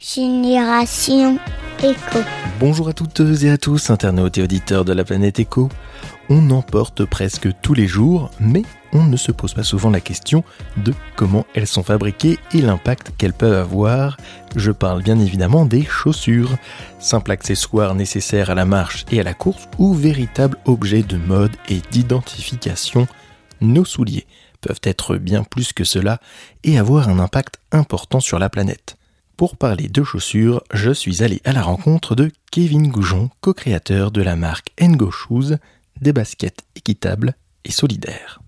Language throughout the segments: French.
Génération Éco. Bonjour à toutes et à tous, internautes et auditeurs de la planète Éco. On en porte presque tous les jours, mais on ne se pose pas souvent la question de comment elles sont fabriquées et l'impact qu'elles peuvent avoir. Je parle bien évidemment des chaussures, simple accessoire nécessaire à la marche et à la course ou véritable objet de mode et d'identification. Nos souliers peuvent être bien plus que cela et avoir un impact important sur la planète. Pour parler de chaussures, je suis allé à la rencontre de Kevin Goujon, co-créateur de la marque Ngo Shoes, des baskets équitables et solidaires.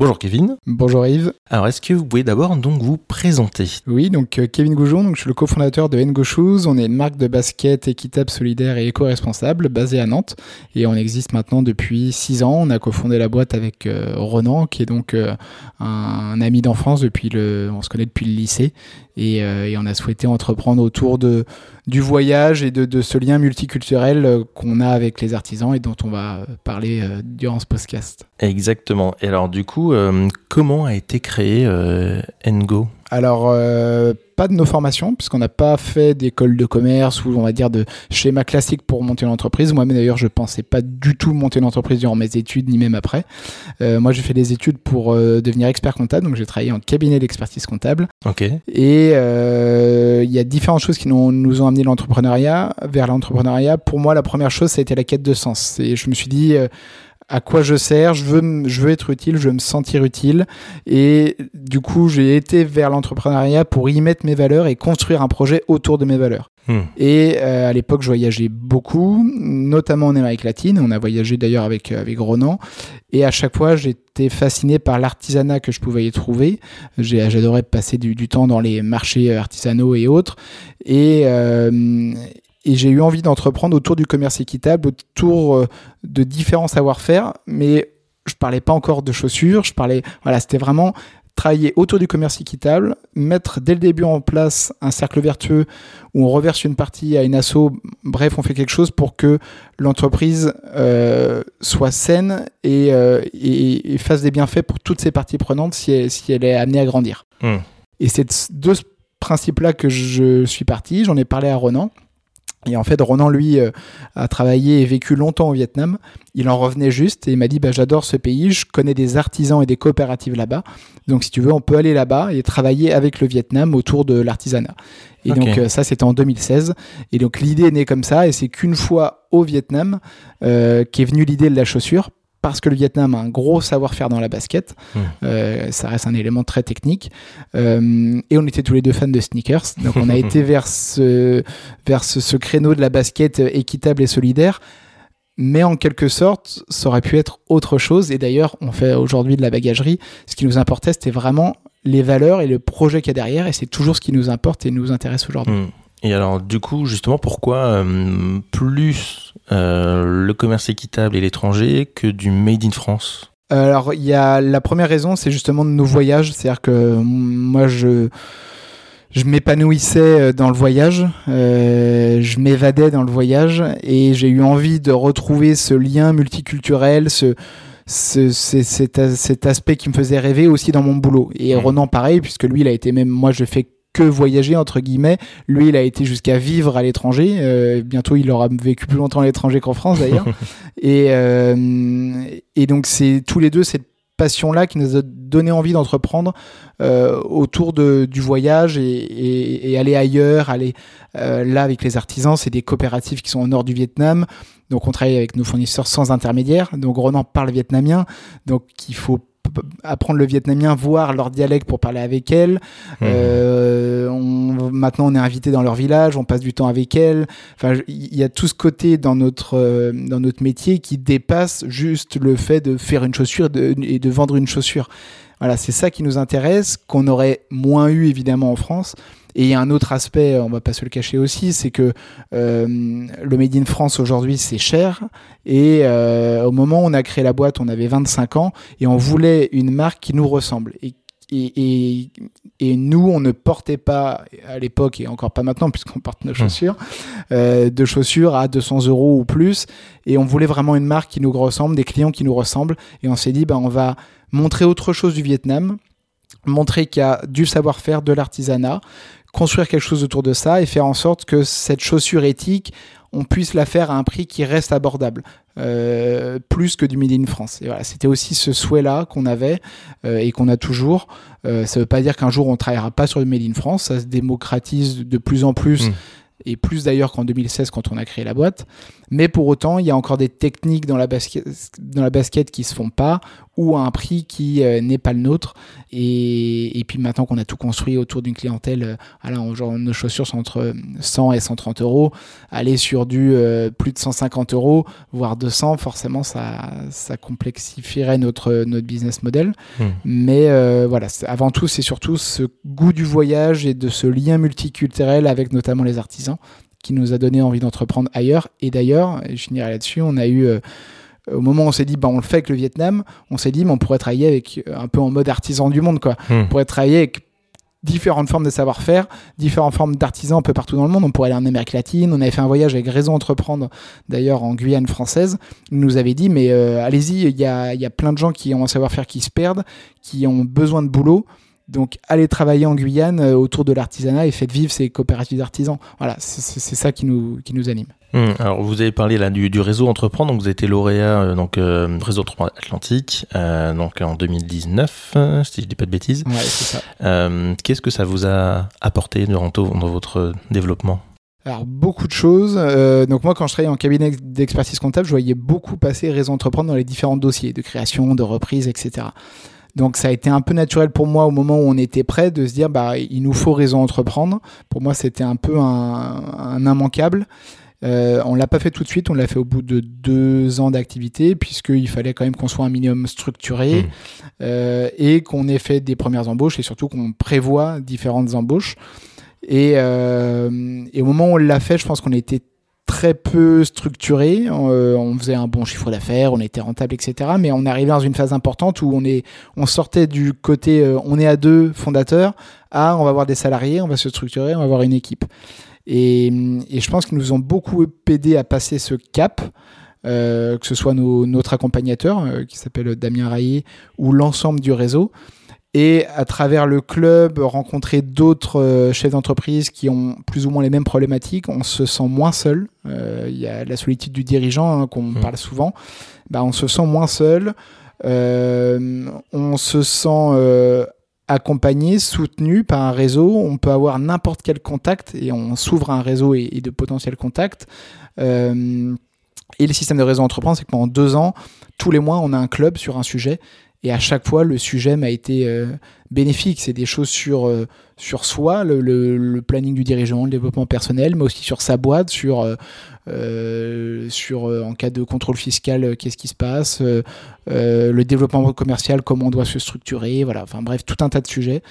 Bonjour Kevin. Bonjour Yves. Alors est-ce que vous pouvez d'abord donc vous présenter? Oui, donc euh, Kevin Goujon, donc je suis le cofondateur de Ngo Shoes. On est une marque de basket équitable, solidaire et éco-responsable basée à Nantes et on existe maintenant depuis 6 ans. On a cofondé la boîte avec euh, Ronan qui est donc euh, un, ami d'enfance depuis le on se connaît depuis le lycée et, et, on a souhaité entreprendre autour de du voyage et de, de ce lien multiculturel qu'on a avec les artisans et dont on va parler durant ce podcast. Exactement. Et alors du coup, euh, comment a été créé euh, Ngo Alors, euh, pas de nos formations, puisqu'on n'a pas fait d'école de commerce ou on va dire de schéma classique pour monter une entreprise. Moi-même d'ailleurs, je pensais pas du tout monter une entreprise durant mes études, ni même après. moi, j'ai fait des études pour devenir expert comptable, donc j'ai travaillé en cabinet d'expertise comptable. Ok. Et il y a différentes choses qui nous, nous ont amené l'entrepreneuriat, vers l'entrepreneuriat. Pour moi, la première chose, ça a été la quête de sens. Et je me suis dit à quoi je sers, je veux, je veux être utile, je veux me sentir utile. Et du coup, j'ai été vers l'entrepreneuriat pour y mettre mes valeurs et construire un projet autour de mes valeurs. Hmm. Et euh, à l'époque, je voyageais beaucoup, notamment en Amérique latine. On a voyagé d'ailleurs avec, avec Ronan. Et à chaque fois, j'étais fasciné par l'artisanat que je pouvais y trouver. J'adorais passer du, du, temps dans les marchés artisanaux et autres. Et, euh, et j'ai eu envie d'entreprendre autour du commerce équitable, autour euh, de différents savoir-faire, mais je parlais pas encore de chaussures, je parlais, voilà, c'était vraiment travailler autour du commerce équitable, mettre dès le début en place un cercle vertueux où on reverse une partie à une asso, bref, on fait quelque chose pour que l'entreprise euh, soit saine euh, et, et, fasse des bienfaits pour toutes ses parties prenantes si elle, si elle est amenée à grandir. Hmm. Et c'est de ce principe-là que je suis parti, j'en ai parlé à Ronan. Et en fait, Ronan, lui, euh, a travaillé et vécu longtemps au Vietnam. Il en revenait juste et il m'a dit bah, J'adore ce pays, je connais des artisans et des coopératives là-bas. Donc, si tu veux, on peut aller là-bas et travailler avec le Vietnam autour de l'artisanat. Et donc, euh, ça, c'était en 2016. Et donc, l'idée est née comme ça. Et c'est qu'une fois au Vietnam euh, qu'est venue l'idée de la chaussure parce que le Vietnam a un gros savoir-faire dans la basket. Hmm. Euh, ça reste un élément très technique. Euh, et on était tous les deux fans de sneakers. Donc on a été vers, ce, vers ce, créneau de la basket équitable et solidaire. Mais en quelque sorte, ça aurait pu être autre chose. Et d'ailleurs, on fait aujourd'hui de la bagagerie. Ce qui nous importait, c'était vraiment les valeurs et le projet qu'il y a derrière. Et c'est toujours ce qui nous importe et nous intéresse aujourd'hui. Hmm. Et alors, du coup, justement, pourquoi euh, plus le commerce équitable et l'étranger que du Made in France Alors, il y a la première raison, c'est justement nos voyages. C'est-à-dire que moi, je je m'épanouissais euh, dans le voyage, euh, je m'évadais dans le voyage et j'ai eu envie de retrouver ce lien multiculturel, ce, ce, cet, cet, aspect qui me faisait rêver aussi dans mon boulot. Et mmh. Ronan, pareil, puisque lui, il a été même, moi, je fais que voyager entre guillemets. Lui, il a été jusqu'à vivre à l'étranger. Euh, bientôt, il aura vécu plus longtemps à l'étranger qu'en France d'ailleurs. et, euh, et donc, c'est tous les deux cette passion-là qui nous a donné envie d'entreprendre euh, autour de, du voyage et, et, aller ailleurs, aller là avec les artisans. C'est des coopératives qui sont au nord du Vietnam. Donc, on travaille avec nos fournisseurs sans intermédiaire. Donc, Ronan parle vietnamien. Donc, il faut apprendre le vietnamien, voir leur dialecte pour parler avec elles. Mmh. Euh, on, maintenant, on est invité dans leur village, on passe du temps avec elles. Enfin, il y a tout ce côté dans notre euh, dans notre métier qui dépasse juste le fait de faire une chaussure et de vendre une chaussure. Voilà, c'est ça qui nous intéresse, qu'on aurait moins eu évidemment en France. Et il y a un autre aspect, on va pas se le cacher aussi, c'est que euh, le Made in France aujourd'hui c'est cher. Et euh, au moment où on a créé la boîte, on avait 25 ans et on voulait une marque qui nous ressemble. Et, et, et, nous, on ne portait pas à l'époque et encore pas maintenant puisqu'on porte nos mmh. chaussures, euh, de chaussures à 200 euros ou plus. Et on voulait vraiment une marque qui nous ressemble, des clients qui nous ressemblent. Et on s'est dit, bah, on va montrer autre chose du Vietnam montrer qu'il y a du savoir-faire, de l'artisanat, construire quelque chose autour de ça et faire en sorte que cette chaussure éthique, on puisse la faire à un prix qui reste abordable, euh, plus que du Made in France. C'était aussi ce souhait-là qu'on avait euh, et qu'on a toujours. Euh, ça ne veut pas dire qu'un jour on travaillera pas sur le Made in France, ça se démocratise de plus en plus. Mmh. Et plus d'ailleurs qu'en 2016 quand on a créé la boîte. Mais pour autant, il y a encore des techniques dans la basket, dans la basket qui se font pas ou à un prix qui euh, n'est pas le nôtre. Et, et puis maintenant qu'on a tout construit autour d'une clientèle, euh, alors, genre, nos chaussures sont entre 100 et 130 euros. Aller sur du euh, plus de 150 euros, voire 200, forcément, ça, ça complexifierait notre, notre business model. Hmm. Mais voilà, avant tout, c'est surtout ce goût du voyage et de ce lien multiculturel avec notamment les artisans qui nous a donné envie d'entreprendre ailleurs. Et d'ailleurs, je finirai là-dessus, on a eu, euh, au moment où on s'est dit, bah, on le fait avec le Vietnam, on s'est dit, mais on pourrait travailler avec euh, un peu en mode artisan du monde, quoi. Hmm. On pourrait travailler avec différentes formes de savoir-faire, différentes formes d'artisans un peu partout dans le monde. On pourrait aller en Amérique latine. On avait fait un voyage avec Raison Entreprendre, d'ailleurs en Guyane française. Il nous avait dit, mais euh, allez-y, il y a, y a plein de gens qui ont un savoir-faire qui se perdent, qui ont besoin de boulot. Donc, allez travailler en Guyane euh, autour de l'artisanat et faites vivre ces coopératives d'artisans. Voilà, c'est ça qui nous, qui nous anime. Hum, alors, vous avez parlé là du, réseau Entreprendre, donc vous étiez lauréat euh, donc euh, réseau Entreprendre Atlantique, donc en 2019, si je dis pas de bêtises. Ouais, c'est ça. Qu'est-ce que ça vous a apporté durant dans votre développement? Alors beaucoup de choses. donc moi quand je travaillais en cabinet d'expertise comptable, je voyais beaucoup passer Réseau Entreprendre dans les différents dossiers de création, de reprise, etc. Donc ça a été un peu naturel pour moi au moment où on était prêt de se dire bah il nous faut raison entreprendre. Pour moi c'était un peu un, immanquable. Euh, on l'a pas fait tout de suite, on l'a fait au bout de deux ans d'activité, puisqu'il fallait quand même qu'on soit un minimum structuré mmh. euh, et qu'on ait fait des premières embauches et surtout qu'on prévoit différentes embauches. Et, euh, et, au moment où on l'a fait, je pense qu'on était très peu structuré. Euh, on faisait un bon chiffre d'affaires, on était rentable, etc. Mais on arrivait dans une phase importante où on est, on sortait du côté, euh, on est à deux fondateurs, à on va avoir des salariés, on va se structurer, on va avoir une équipe. Et, je pense qu'ils nous ont beaucoup aidé à passer ce cap. Euh, que ce soit notre accompagnateur qui s'appelle Damien Raillé ou l'ensemble du réseau et à travers le club rencontrer d'autres euh, chefs d'entreprise qui ont plus ou moins les mêmes problématiques, on se sent moins seul. Euh, il y a la solitude du dirigeant hein, qu'on mmh. parle souvent. Bah, on se sent moins seul. Euh, on se sent accompagné, soutenu par un réseau. On peut avoir n'importe quel contact et on s'ouvre à un réseau et, de potentiels contacts. et le système de réseau entreprendre, c'est que pendant deux ans, tous les mois, on a un club sur un sujet et à chaque fois, le sujet m'a été euh, bénéfique. C'est des choses sur, euh, sur soi, le, planning du dirigeant, le développement personnel, mais aussi sur sa boîte, sur, euh, sur en cas de contrôle fiscal, qu'est-ce qui se passe, le développement commercial, comment on doit se structurer, voilà. Enfin bref, tout un tas de sujets.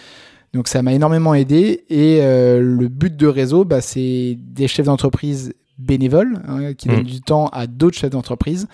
Donc ça m'a énormément aidé. Et le but de réseau, bah, c'est des chefs d'entreprise bénévoles hein, qui donnent mmh. du temps à d'autres chefs d'entreprise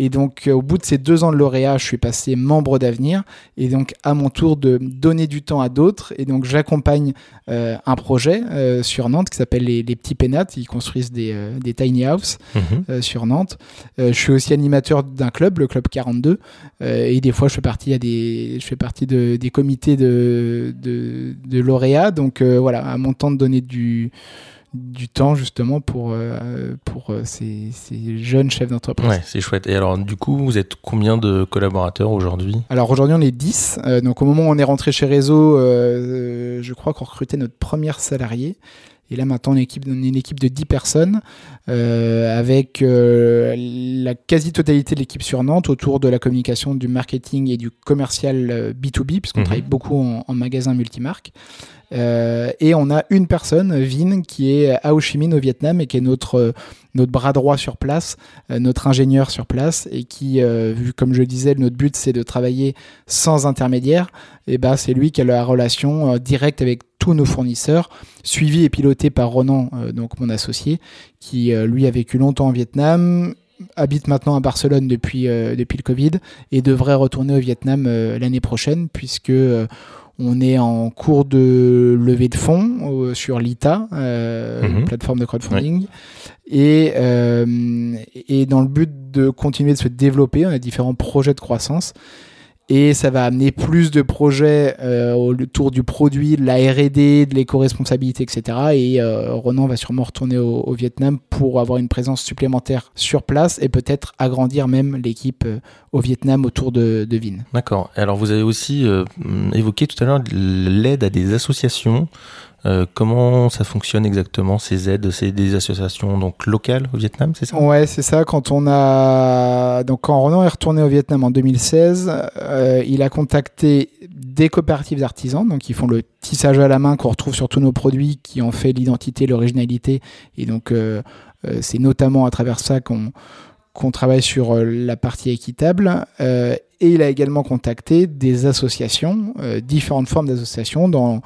et donc, euh, au bout de ces deux ans de lauréat, je suis passé membre d'avenir. Et donc, à mon tour de donner du temps à d'autres. Et donc, j'accompagne euh, un projet euh, sur Nantes qui s'appelle les, Petits Pénates. Ils construisent des, des tiny house mhm. sur Nantes. je suis aussi animateur d'un club, le Club 42. et des fois, je fais partie, à des, je fais partie de, des comités de, de, de lauréats. Donc, voilà, à mon temps de donner du du temps justement pour, euh, pour euh, ces, ces, jeunes chefs d'entreprise. Ouais, c'est chouette. Et alors du coup, vous êtes combien de collaborateurs aujourd'hui? Alors aujourd'hui, on est 10. Euh, donc au moment où on est rentré chez Réseau, je crois qu'on recrutait notre première salarié. Et là maintenant, on est, équipe, on est une équipe de 10 personnes avec la quasi-totalité de l'équipe sur Nantes autour de la communication, du marketing et du commercial B2B, puisqu'on mhm. travaille beaucoup en, en magasin multimarque. Euh, et on a une personne, Vin, qui est à Ho Chi Minh au Vietnam et qui est notre, euh, notre bras droit sur place, euh, notre ingénieur sur place et qui, vu comme je disais, notre but c'est de travailler sans intermédiaire. Et bah c'est lui qui a la relation directe avec tous nos fournisseurs, suivi et piloté par Ronan, donc mon associé, qui lui a vécu longtemps au Vietnam, habite maintenant à Barcelone depuis, depuis le Covid et devrait retourner au Vietnam l'année prochaine puisque on est en cours de levée de fonds euh, sur l'ITA, euh, mhm. plateforme de crowdfunding. Et, euh, et dans le but de continuer de se développer, on a différents projets de croissance. Et ça va amener plus de projets euh, autour du produit, de la R&D, de l'éco-responsabilité, etc. Et euh, Ronan va sûrement retourner au, Vietnam pour avoir une présence supplémentaire sur place et peut-être agrandir même l'équipe euh, au Vietnam autour de, de Vin. D'accord. Alors vous avez aussi évoqué tout à l'heure l'aide à des associations. Euh, comment ça fonctionne exactement ces aides? C'est des associations donc locales au Vietnam, c'est ça? Ouais, c'est ça. Quand on a donc quand Ronan est retourné au Vietnam en 2016, euh, il a contacté des coopératives d'artisans, donc ils font le tissage à la main qu'on retrouve sur tous nos produits, qui en fait l'identité, l'originalité, et donc euh, c'est notamment à travers ça qu'on qu'on travaille sur la partie équitable. et il a également contacté des associations, différentes formes d'associations dans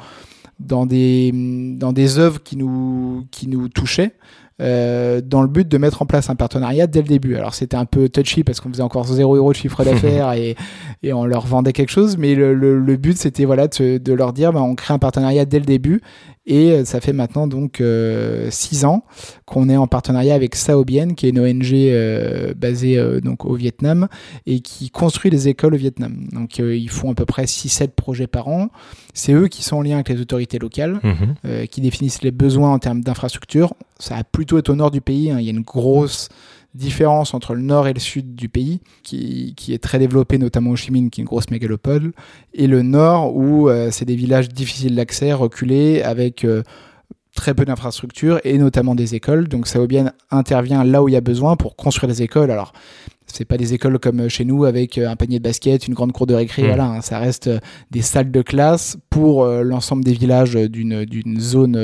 dans des, dans des œuvres qui nous, qui nous touchaient. Euh, dans le but de mettre en place un partenariat dès le début. Alors c'était un peu touchy parce qu'on faisait encore 0 euros de chiffre d'affaires et, et on leur vendait quelque chose, mais le, le, but c'était voilà de, de, leur dire bah, on crée un partenariat dès le début et euh, ça fait maintenant donc euh, six ans qu'on est en partenariat avec Saobien, qui est une ONG euh, basée donc au Vietnam et qui construit des écoles au Vietnam. Donc ils font à peu près 6-7 projets par an. C'est eux qui sont en lien avec les autorités locales, mhm. qui définissent les besoins en termes d'infrastructure. Ça a plutôt être au nord du pays. Hein. Il y a une grosse différence entre le nord et le sud du pays, qui, qui est très développé, notamment au Chi Minh, qui est une grosse mégalopole, et le nord où euh, c'est des villages difficiles d'accès, reculés, avec euh, très peu d'infrastructures et notamment des écoles. Donc Saobian intervient là où il y a besoin pour construire des écoles. Alors, c'est pas des écoles comme chez nous avec euh, un panier de basket, une grande cour de récré, mmh. voilà, hein. ça reste des salles de classe pour l'ensemble des villages d'une zone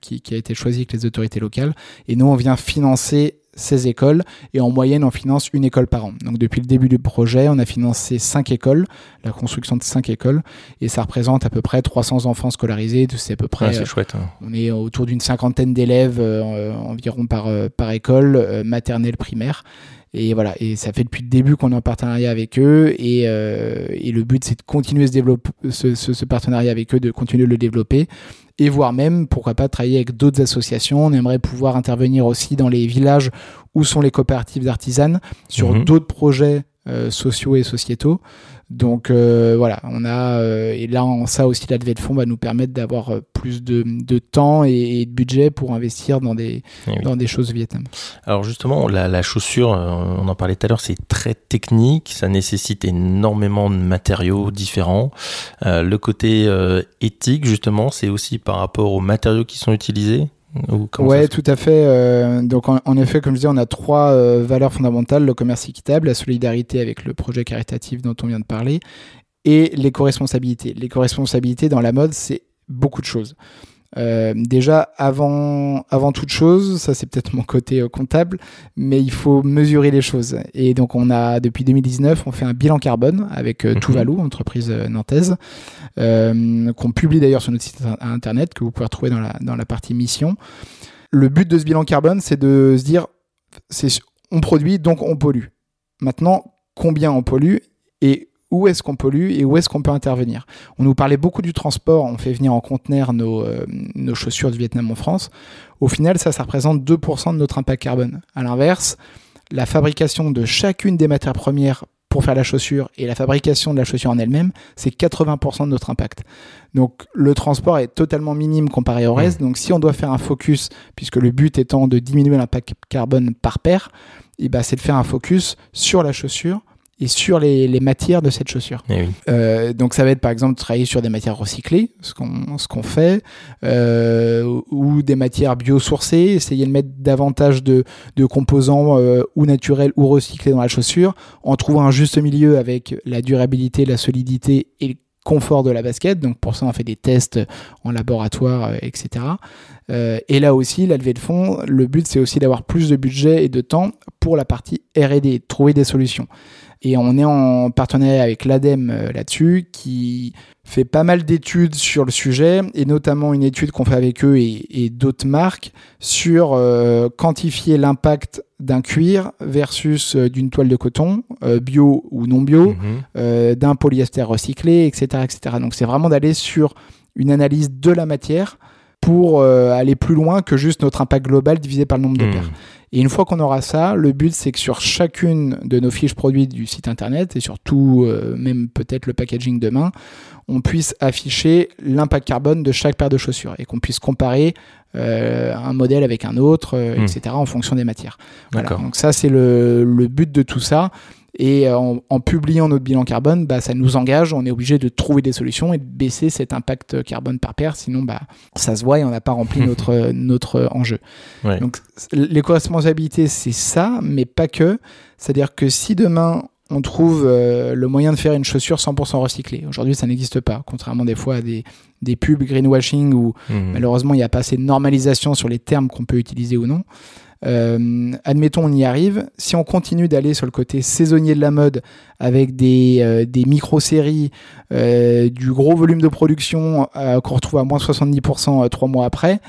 qui, qui, a été choisie avec les autorités locales. Et nous, on vient financer ces écoles et en moyenne on finance une école par an. Donc depuis le début du projet, on a financé cinq écoles, la construction de cinq écoles et ça représente à peu près 300 enfants scolarisés. C'est à peu près. c'est chouette. Hein. On est autour d'une cinquantaine d'élèves euh, environ par euh, par école euh, maternelle primaire. Et voilà, et ça fait depuis le début qu'on est en partenariat avec eux, et, et le but c'est de continuer ce, développer, ce, ce, ce, partenariat avec eux, de continuer de le développer, et voire même, pourquoi pas, travailler avec d'autres associations. On aimerait pouvoir intervenir aussi dans les villages où sont les coopératives d'artisanes sur mhm. d'autres projets euh, sociaux et sociétaux. Donc euh, voilà, on a euh, et là en ça aussi la levée de fonds va nous permettre d'avoir euh, plus de, de temps et, de budget pour investir dans des eh dans des choses Vietnam. Alors justement la, la chaussure, on en parlait tout à l'heure, c'est très technique, ça nécessite énormément de matériaux différents. le côté éthique justement, c'est aussi par rapport aux matériaux qui sont utilisés? Ouais, tout à fait. Euh, donc, en, effet, comme je disais, on a trois euh, valeurs fondamentales le commerce équitable, la solidarité avec le projet caritatif dont on vient de parler, et l'éco-responsabilité. L'éco-responsabilité dans la mode, c'est beaucoup de choses. Euh, déjà, avant, avant toute chose, ça c'est peut-être mon côté euh, comptable, mais il faut mesurer les choses. Et donc, on a depuis 2019, on fait un bilan carbone avec euh, mhm. entreprise euh, nantaise, qu'on publie d'ailleurs sur notre site internet, que vous pouvez retrouver dans la, dans la partie mission. Le but de ce bilan carbone, c'est de se dire, c'est on produit, donc on pollue. Maintenant, combien on pollue et où est-ce qu'on pollue et où est-ce qu'on peut intervenir. On nous parlait beaucoup du transport, on fait venir en conteneur nos, euh, nos chaussures du Vietnam en France. Au final, ça, ça représente 2% de notre impact carbone. À l'inverse, la fabrication de chacune des matières premières pour faire la chaussure et la fabrication de la chaussure en elle-même, c'est 80% de notre impact. Donc le transport est totalement minime comparé au reste. Mmh. Donc si on doit faire un focus, puisque le but étant de diminuer l'impact carbone par paire, et eh ben, c'est de faire un focus sur la chaussure et sur les, les matières de cette chaussure. Eh euh, donc ça va être par exemple travailler sur des matières recyclées, ce qu'on ce qu'on fait, euh, ou des matières biosourcées, essayer de mettre davantage de, de composants euh, ou naturels ou recyclés dans la chaussure, en trouvant un juste milieu avec la durabilité, la solidité et le confort de la basket. Donc pour ça on fait des tests en laboratoire, euh, etc. Euh, et là aussi, la levée de fonds, le but c'est aussi d'avoir plus de budget et de temps pour la partie R&D, trouver des solutions. Et on est en partenariat avec l'ADEME euh, là-dessus, qui fait pas mal d'études sur le sujet, et notamment une étude qu'on fait avec eux et, d'autres marques sur euh, quantifier l'impact d'un cuir versus euh, d'une toile de coton, bio ou non bio, mhm. d'un polyester recyclé, etc. etc. Donc c'est vraiment d'aller sur une analyse de la matière pour aller plus loin que juste notre impact global divisé par le nombre de hmm. paires. Et une fois qu'on aura ça, le but c'est que sur chacune de nos fiches produits du site internet et surtout même peut-être le packaging demain, on puisse afficher l'impact carbone de chaque paire de chaussures et qu'on puisse comparer euh, un modèle avec un autre, euh, hmm. etc., en fonction des matières. Donc ça, c'est le, but de tout ça. Et euh, en, publiant notre bilan carbone, bah, ça nous engage, on est obligé de trouver des solutions et de baisser cet impact carbone par paire, sinon bah, ça se voit et on n'a pas rempli notre, notre enjeu. Donc l'éco-responsabilité, c'est ça, mais pas que. C'est-à-dire que si demain on trouve euh, le moyen de faire une chaussure 100% recyclée. Aujourd'hui, ça n'existe pas, contrairement des fois à des, des pubs greenwashing où mmh. malheureusement il n'y a pas assez de normalisation sur les termes qu'on peut utiliser ou non. Euh, admettons, on y arrive. Si on continue d'aller sur le côté saisonnier de la mode avec des, euh, des micro-séries, du gros volume de production qu'on retrouve à moins 70% trois mois après,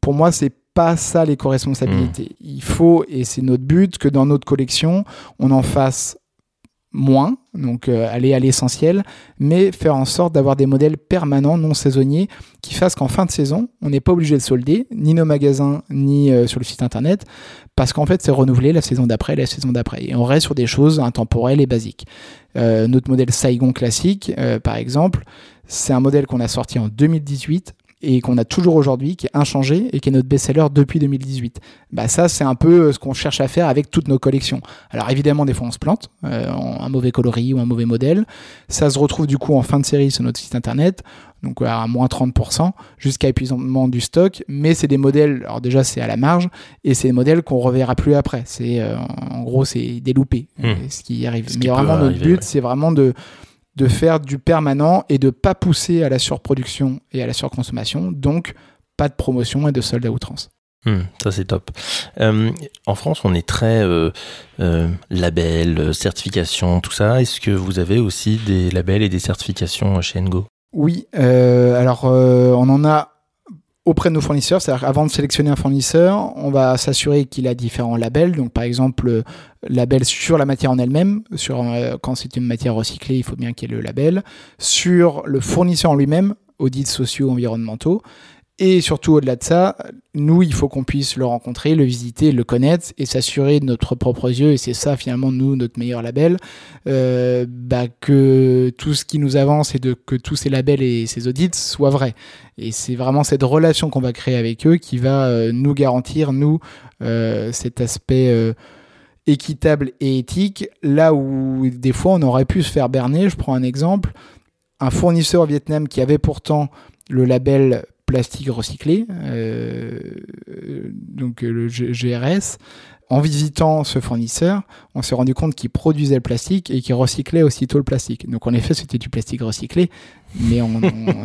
pour moi, c'est pas ça l'éco-responsabilité. Hmm. Il faut, et c'est notre but, que dans notre collection, on en fasse moins, donc euh, aller à l'essentiel, mais faire en sorte d'avoir des modèles permanents, non saisonniers, qui fassent qu'en fin de saison, on n'est pas obligé de solder, ni nos magasins, ni euh, sur le site internet, parce qu'en fait, c'est renouvelé la saison d'après, la saison d'après. Et on reste sur des choses intemporelles et basiques. Euh, notre modèle Saigon classique, par exemple, c'est un modèle qu'on a sorti en 2018 et qu'on a toujours aujourd'hui, qui est inchangé et qui est notre best-seller depuis 2018. Bah ça, c'est un peu euh, ce qu'on cherche à faire avec toutes nos collections. Alors évidemment, des fois, on se plante, euh, un mauvais coloris ou un mauvais modèle. Ça se retrouve du coup en fin de série sur notre site internet, donc à moins 30%, jusqu'à épuisement du stock. Mais c'est des modèles, alors déjà, c'est à la marge, et c'est des modèles qu'on reverra plus après. C'est euh, En gros, c'est des loupés, hmm. ce qui arrive. Mais vraiment, notre but, c'est vraiment de de faire du permanent et de pas pousser à la surproduction et à la surconsommation. Donc, pas de promotion et de solde à outrance. Hmm, ça c'est top. Euh, en France, on est très euh, euh, label, certification, tout ça. Est-ce que vous avez aussi des labels et des certifications chez Ngo Oui. alors, on en a auprès de nos fournisseurs. C'est-à-dire avant de sélectionner un fournisseur, on va s'assurer qu'il a différents labels. Donc par exemple, label sur la matière en elle-même. Sur euh, quand c'est une matière recyclée, il faut bien qu'il y ait le label. Sur le fournisseur en lui-même, audits sociaux, environnementaux. Et surtout, au-delà de ça, nous, il faut qu'on puisse le rencontrer, le visiter, le connaître et s'assurer de notre propre yeux, et c'est ça finalement, nous, notre meilleur label, euh, bah, que tout ce qui nous avance et que tous ces labels et ces audits soient vrais. Et c'est vraiment cette relation qu'on va créer avec eux qui va euh, nous garantir, nous, euh, cet aspect équitable et éthique, là où des fois on aurait pu se faire berner. Je prends un exemple. Un fournisseur au Vietnam qui avait pourtant le label plastique recyclé, euh, donc le GRS. En visitant ce fournisseur, on s'est rendu compte qu'il produisait le plastique et qu'il recyclait aussitôt le plastique. Donc en effet, c'était du plastique recyclé, mais on,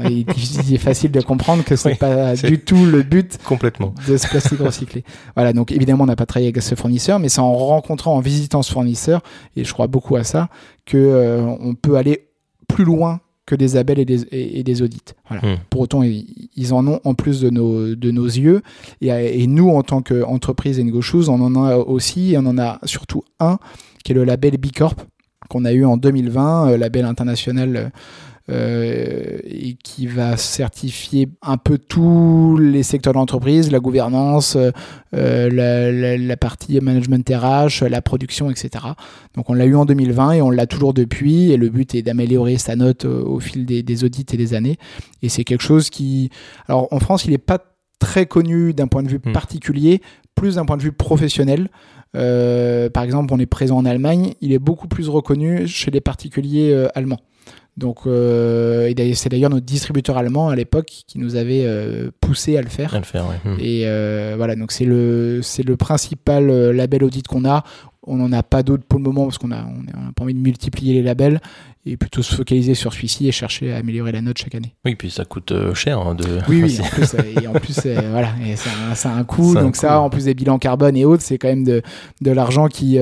il est facile de comprendre que c'est pas du tout le but complètement de ce plastique recyclé. Voilà, donc évidemment, on n'a pas travaillé avec ce fournisseur, mais c'est en rencontrant, en visitant ce fournisseur, et je crois beaucoup à ça, que euh, on peut aller plus loin que des labels et des, et, des audits. Hmm. Pour autant, ils, en ont en plus de nos, de nos yeux. Et, nous, en tant qu'entreprise Ngo Shoes, on en a aussi, et on en a surtout un, qui est le label B Corp, qu'on a eu en 2020, euh, label international euh, et qui va certifier un peu tous les secteurs de l'entreprise, la gouvernance, euh, la, la, partie management RH, la production, etc. Donc on l'a eu en 2020 et on l'a toujours depuis. Et le but est d'améliorer sa note au, fil des, des, audits et des années. Et c'est quelque chose qui, alors en France, il n'est pas très connu d'un point de vue hmm. particulier, plus d'un point de vue professionnel. Euh, par exemple, on est présent en Allemagne, il est beaucoup plus reconnu chez les particuliers euh, allemands. Donc, euh, c'est d'ailleurs notre distributeur allemand à l'époque qui nous avait euh, poussé à le faire. À le faire. Et euh, voilà, donc c'est le, c'est le principal label audit qu'on a. On n'en a pas d'autres pour le moment parce qu'on a, on n'a pas envie de multiplier les labels et plutôt se focaliser sur celui-ci et chercher à améliorer la note chaque année. Oui, puis ça coûte euh, cher hein, de. Oui, oui, en plus, euh, et en plus, euh, voilà, et ça, a un coût. Donc ça, en plus des bilans carbone et autres, c'est quand même de, de l'argent qui,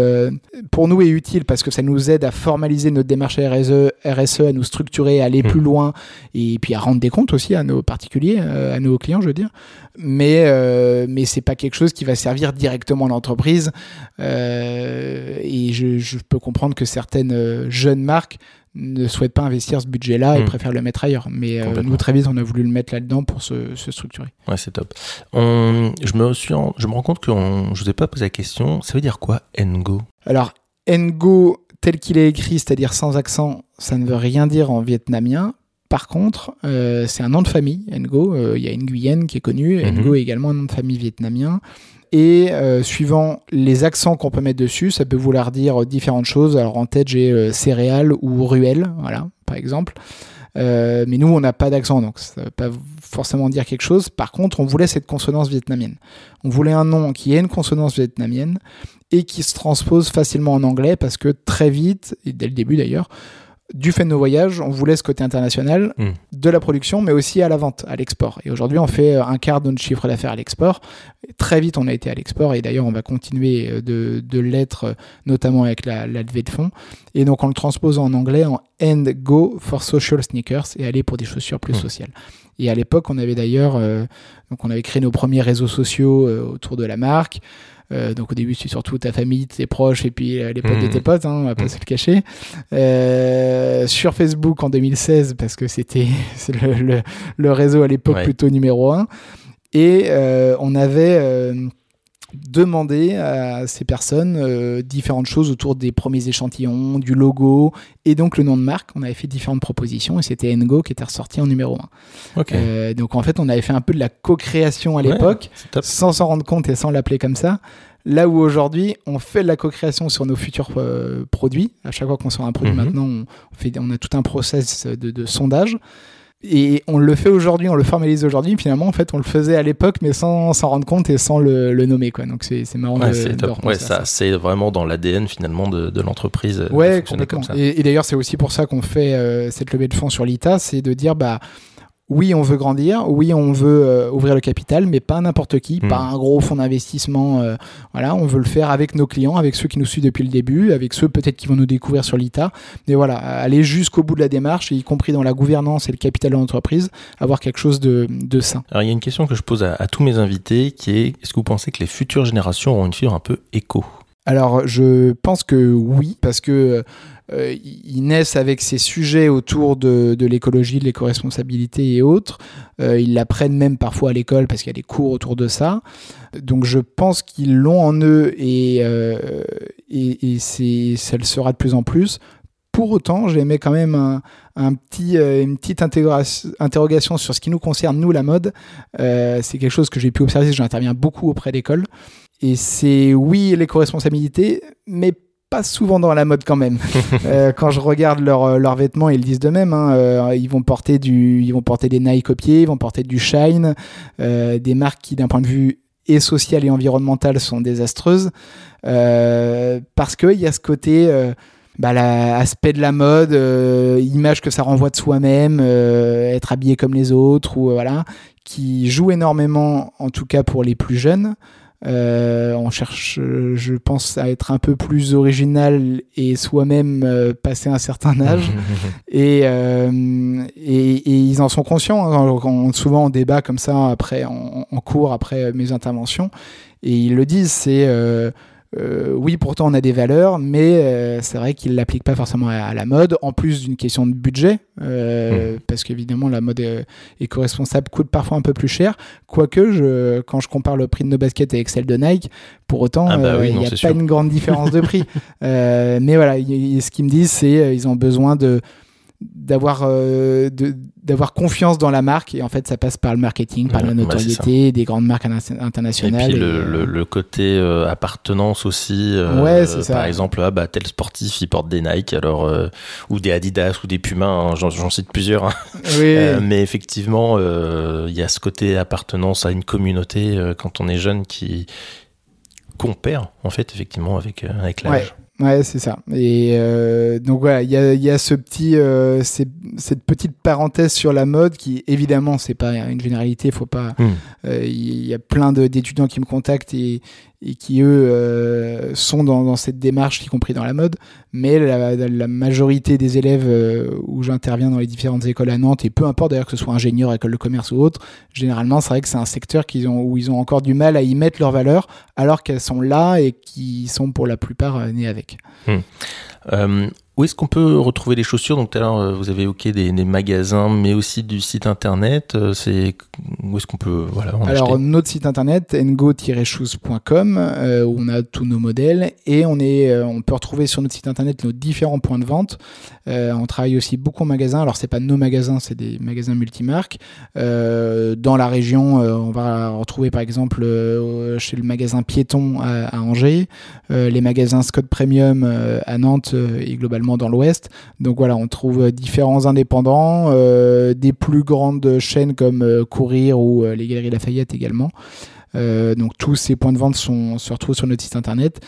pour nous, est utile parce que ça nous aide à formaliser notre démarche RSE, RSE à nous structurer, à aller hmm. plus loin et puis à rendre des comptes aussi à nos particuliers, à nos clients, je veux dire. Mais mais c'est pas quelque chose qui va servir directement l'entreprise. et je, je peux comprendre que certaines jeunes marques ne souhaitent pas investir ce budget-là et Mm. préfèrent le mettre ailleurs. Mais euh, nous, très vite, on a voulu le mettre là-dedans pour se, se structurer. Ouais, c'est top. On- je, me suis en- je me rends compte que on- je vous ai pas posé la question. Ça veut dire quoi, Ngo Alors, Ngo, tel qu'il est écrit, c'est-à-dire sans accent, ça ne veut rien dire en vietnamien. Par contre, euh, c'est un nom de famille, Ngo. Euh, Il y a une Guyenne qui est connue. Mhm. Ngo est également un nom de famille vietnamien. Et euh, suivant les accents qu'on peut mettre dessus, ça peut vouloir dire différentes choses. Alors en tête, j'ai euh, céréales ou ruelle, voilà, par exemple. Euh, mais nous, on n'a pas d'accent, donc ça ne veut pas forcément dire quelque chose. Par contre, on voulait cette consonance vietnamienne. On voulait un nom qui ait une consonance vietnamienne et qui se transpose facilement en anglais parce que très vite, et dès le début d'ailleurs, du fait de nos voyages, on voulait ce côté international Mm. de la production, mais aussi à la vente, à l'export. Et aujourd'hui, on fait un quart de notre chiffre d'affaires à l'export. Très vite, on a été à l'export, et d'ailleurs, on va continuer euh, de, de l'être, euh, notamment avec la, la levée de fonds. Et donc, on le transpose en anglais en and go for social sneakers et aller pour des chaussures plus Mm. sociales. Et à l'époque, on avait d'ailleurs, euh, donc on avait créé nos premiers réseaux sociaux euh, autour de la marque. Euh, donc au début, c'est surtout ta famille, tes proches et puis euh, les potes de Mhm. tes potes, hein, on va pas Mhm. se le cacher. Euh, sur Facebook en 2016, parce que c'était le, le- le réseau à l'époque Ouais. plutôt numéro un. Et euh, on avait demandé à ces personnes euh, différentes choses autour des premiers échantillons, du logo et donc le nom de marque. On avait fait différentes propositions et c'était Ngo qui était ressorti en numéro un. Ok. Euh, donc en fait, on avait fait un peu de la co-création à l'époque sans s'en rendre compte et sans l'appeler comme ça. Là où aujourd'hui, on fait de la co-création sur nos futurs euh, produits. À chaque fois qu'on sort un produit, Mhm. maintenant, on, fait, on a tout un process de, de sondage. Et on le fait aujourd'hui, on le formalise aujourd'hui. Finalement, en fait, on le faisait à l'époque, mais sans s'en rendre compte et sans le, le nommer. Quoi. Donc c'est c'est marrant Ouais, de, Ouais, ça, c'est vraiment dans l'ADN finalement de, de l'entreprise. de Ouais, fonctionner complètement. comme ça. Et, et d'ailleurs, c'est aussi pour ça qu'on fait euh, cette levée de fonds sur l'ITA, c'est de dire bah oui, on veut grandir, oui, on veut euh, ouvrir le capital, mais pas n'importe qui, Hmm. pas un gros fonds d'investissement. euh, voilà, on veut le faire avec nos clients, avec ceux qui nous suivent depuis le début, avec ceux peut-être qui vont nous découvrir sur l'ITA. Mais voilà, aller jusqu'au bout de la démarche, y compris dans la gouvernance et le capital de l'entreprise, avoir quelque chose de, de sain. Alors il y a une question que je pose à, à tous mes invités qui est est-ce que vous pensez que les futures générations auront une fibre un peu éco? Alors, je pense que oui, parce que euh, ils naissent avec ces sujets autour de, l'écologie, de l'éco-responsabilité et autres. Euh, ils l'apprennent même parfois à l'école parce qu'il y a des cours autour de ça. Donc, je pense qu'ils l'ont en eux et, euh, ça le sera de plus en plus. Pour autant, j'aimais quand même euh, une petite interrogation sur ce qui nous concerne, nous, la mode. Euh, c'est quelque chose que j'ai pu observer, j'interviens beaucoup auprès d'écoles. Et c'est, oui, l'éco-responsabilité, mais pas souvent dans la mode quand même. Euh, quand je regarde leurs leurs vêtements, ils le disent d'eux-mêmes. hein, euh, ils vont porter du, ils vont porter des Nike pied, ils vont porter du Shine, euh, des marques qui, d'un point de vue et social et environnemental, sont désastreuses euh, parce qu'il y a ce côté. euh, bah, l'aspect de la mode, euh, image que ça renvoie de soi-même, euh, être habillé comme les autres, ou euh, voilà, qui joue énormément, en tout cas pour les plus jeunes. Euh, on cherche, euh, je pense, à être un peu plus original et soi-même euh, passer un certain âge. et, euh, et, et ils en sont conscients. hein. On- souvent, on débat comme ça après, en, en cours, après mes interventions. Et ils le disent, c'est euh, oui, pourtant on a des valeurs, mais euh, c'est vrai qu'ils l'appliquent pas forcément à, à la mode, en plus d'une question de budget, euh, parce qu'évidemment la mode éco-responsable coûte parfois un peu plus cher. Quoique, je, quand je compare le prix de nos baskets avec celle de Nike, pour autant, Ah bah oui, il n'y a pas sûr. une grande différence de prix. Mais voilà, y- y- ce qu'ils me disent, c'est euh, ils ont besoin de d'avoir euh, d'avoir confiance dans la marque et en fait ça passe par le marketing par Ouais, la bah, notoriété des grandes marques interna- Et internationales puis et, le, euh, le, le côté euh, appartenance aussi. euh, Ouais, c'est ça. Par exemple, ah, bah, tel sportif, il porte des Nike, alors ou des Adidas ou des Puma. hein, J'en cite plusieurs. hein. oui, mais effectivement, il y a ce côté appartenance à une communauté quand on est jeune qui qu'on perd en fait effectivement avec avec l'âge. Ouais, c'est ça. Et euh, donc voilà, il y a, y a ce petit, euh, cette petite parenthèse sur la mode qui, évidemment, c'est pas une généralité. Faut pas. Hmm. euh, Il y a plein de- d'étudiants qui me contactent et, et qui eux euh, sont dans, cette démarche, y compris dans la mode. Mais la, majorité des élèves euh, où j'interviens dans les différentes écoles à Nantes, et peu importe d'ailleurs que ce soit ingénieur, école de commerce ou autre, généralement, c'est vrai que c'est un secteur où ils ont encore du mal à y mettre leurs valeurs, alors qu'elles sont là et qui sont pour la plupart euh, nées avec. Où est-ce qu'on peut retrouver les chaussures? Donc tout à l'heure, euh, vous avez évoqué des, des, magasins, mais aussi du site internet. Euh, c'est où est-ce qu'on peut voilà. Alors notre site internet ngo-shoes.com euh, où on a tous nos modèles et on est, euh, on peut retrouver sur notre site internet nos différents points de vente. on travaille aussi beaucoup en magasin. Alors c'est pas nos magasins, c'est des magasins multimarques. dans la région, on va retrouver par exemple chez le magasin Piéton à, à Angers, les magasins Scott Premium à Nantes et globalement dans l'Ouest. Donc voilà, on trouve différents indépendants, euh, des plus grandes chaînes comme euh, Courir ou euh, les Galeries Lafayette également. donc tous ces points de vente sont, se retrouvent sur notre site internet.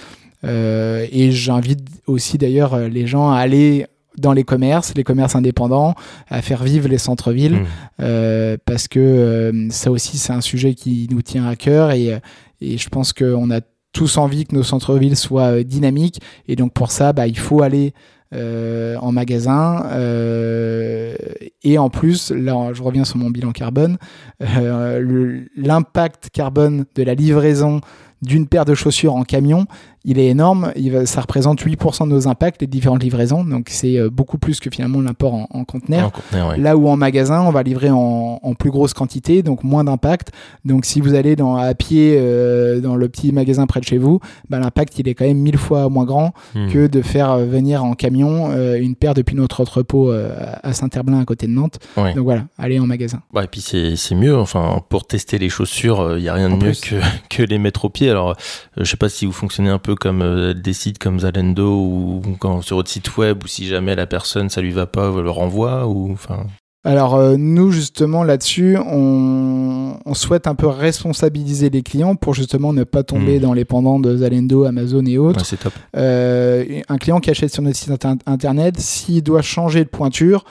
et j'invite aussi d'ailleurs les gens à aller dans les commerces, les commerces indépendants, à faire vivre les centres-villes, mmh. parce que ça aussi c'est un sujet qui nous tient à cœur et, et je pense qu'on a tous envie que nos centres-villes soient dynamiques et donc pour ça bah, il faut aller euh, en magasin. Euh, et en plus, là, je reviens sur mon bilan carbone, euh, l'impact carbone de la livraison d'une paire de chaussures en camion, il est énorme. Il ça représente 8% de nos impacts, les différentes livraisons. Donc c'est euh, beaucoup plus que finalement l'import en, conteneur. Là où en magasin, on va livrer en, plus grosse quantité, donc moins d'impact. Donc si vous allez dans, à pied euh, dans le petit magasin près de chez vous, bah, l'impact il est quand même mille fois moins grand hmm. que de faire euh, venir en camion une paire depuis notre entrepôt à Saint-Herblain à côté de Nantes. Donc voilà, allez en magasin. et puis c'est mieux. Enfin, pour tester les chaussures, il n'y a rien de mieux que, que les mettre au pied. Alors, je sais pas si vous fonctionnez un peu comme euh, des sites comme Zalendo ou quand sur votre site web ou si jamais la personne ça lui va pas, vous le renvoie ou enfin. Alors euh, nous justement là-dessus, on, souhaite un peu responsabiliser les clients pour justement ne pas tomber hmm. dans les pendants de Zalendo, Amazon et autres. c'est top. Euh, un client qui achète sur notre site internet, s'il doit changer de pointure,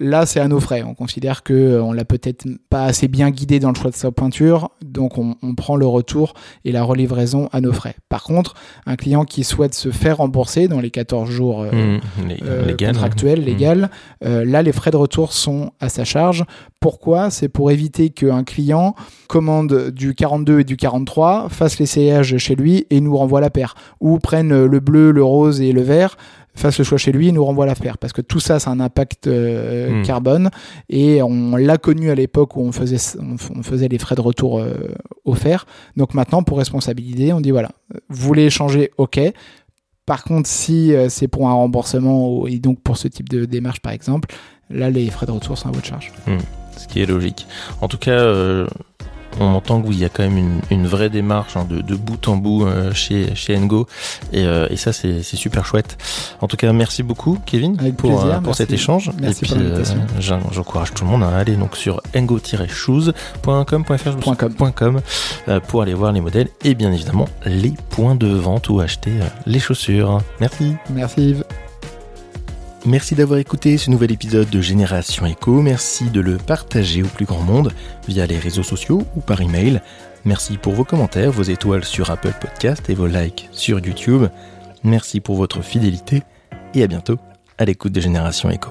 Là, c'est à nos frais. On considère que euh, on l'a peut-être pas assez bien guidé dans le choix de sa pointure, donc on, prend le retour et la relivraison à nos frais. Par contre, un client qui souhaite se faire rembourser dans les 14 jours euh, mmh, euh, contractuels, mmh. légal, là, les frais de retour sont à sa charge. Pourquoi? C'est pour éviter qu'un client commande du 42 et du 43, fasse l'essayage chez lui et nous renvoie la paire, ou prenne le bleu, le rose et le vert fasse le choix chez lui et nous renvoie l'affaire. Parce que tout ça, c'est un impact euh, hmm. carbone. Et on l'a connu à l'époque où on faisait, on, faisait les frais de retour euh, offerts. Donc maintenant, pour responsabiliser, on dit voilà, vous voulez échanger, ok. Par contre, si euh, c'est pour un remboursement et donc pour ce type de démarche, par exemple, là, les frais de retour sont à votre charge. Hmm. Ce qui est logique. En tout cas, on entend qu'il y a quand même une, vraie démarche hein, de, bout en bout euh, chez, chez Ngo euh, et, ça c'est super chouette. En tout cas, merci beaucoup Kevin pour, euh, pour cet échange. Merci et puis j'encourage tout le monde à aller donc sur ngo-shoes.com.fr.com pour aller voir les modèles et bien évidemment les points de vente où acheter les chaussures. Merci. Merci Yves. Merci d'avoir écouté ce nouvel épisode de Génération Echo. Merci de le partager au plus grand monde via les réseaux sociaux ou par email. Merci pour vos commentaires, vos étoiles sur Apple Podcast et vos likes sur YouTube. Merci pour votre fidélité et à bientôt à l'écoute de Génération Echo.